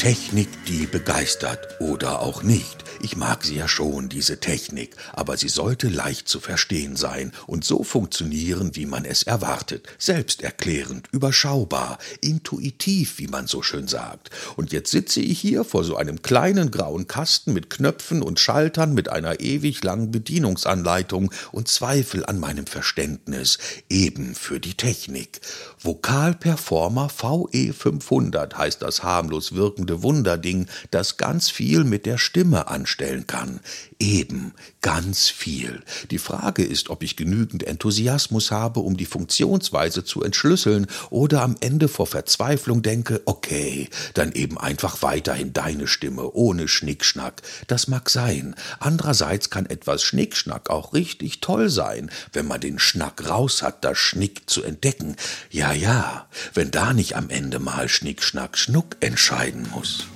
Technik, die begeistert oder auch nicht. Ich mag sie ja schon, diese Technik, aber sie sollte leicht zu verstehen sein und so funktionieren, wie man es erwartet. Selbsterklärend, überschaubar, intuitiv, wie man so schön sagt. Und jetzt sitze ich hier vor so einem kleinen grauen Kasten mit Knöpfen und Schaltern mit einer ewig langen Bedienungsanleitung und zweifel an meinem Verständnis, eben für die Technik. Vokalperformer VE 500 heißt das harmlos wirkende Wunderding, das ganz viel mit der Stimme anstellen kann. Eben, ganz viel. Die Frage ist, ob ich genügend Enthusiasmus habe, um die Funktionsweise zu entschlüsseln, oder am Ende vor Verzweiflung denke, okay, dann eben einfach weiterhin deine Stimme, ohne Schnickschnack. Das mag sein. Andererseits kann etwas Schnickschnack auch richtig toll sein, wenn man den Schnack raus hat, das Schnick zu entdecken. Ja, ja, wenn da nicht am Ende mal Schnickschnack Schnuck entscheiden muss.